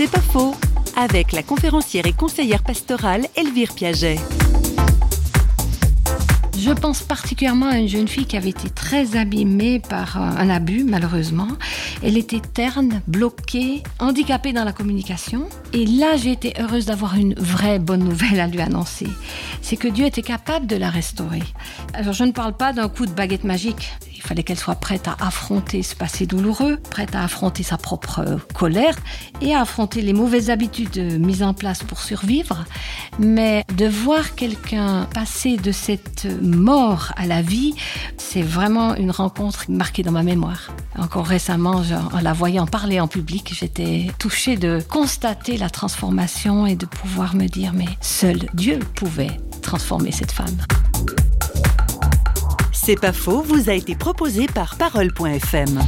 C'est pas faux, avec la conférencière et conseillère pastorale Elvire Piaget. Je pense particulièrement à une jeune fille qui avait été très abîmée par un abus, malheureusement. Elle était terne, bloquée, handicapée dans la communication. Et là, j'ai été heureuse d'avoir une vraie bonne nouvelle à lui annoncer. C'est que Dieu était capable de la restaurer. Alors, je ne parle pas d'un coup de baguette magique. Il fallait qu'elle soit prête à affronter ce passé douloureux, prête à affronter sa propre colère et à affronter les mauvaises habitudes mises en place pour survivre. Mais de voir quelqu'un passer de cette mort à la vie, c'est vraiment une rencontre marquée dans ma mémoire. Encore récemment, en la voyant parler en public, j'étais touchée de constater la transformation et de pouvoir me dire, mais seul Dieu pouvait transformer cette femme. C'est pas faux, vous a été proposé par Parole.fm.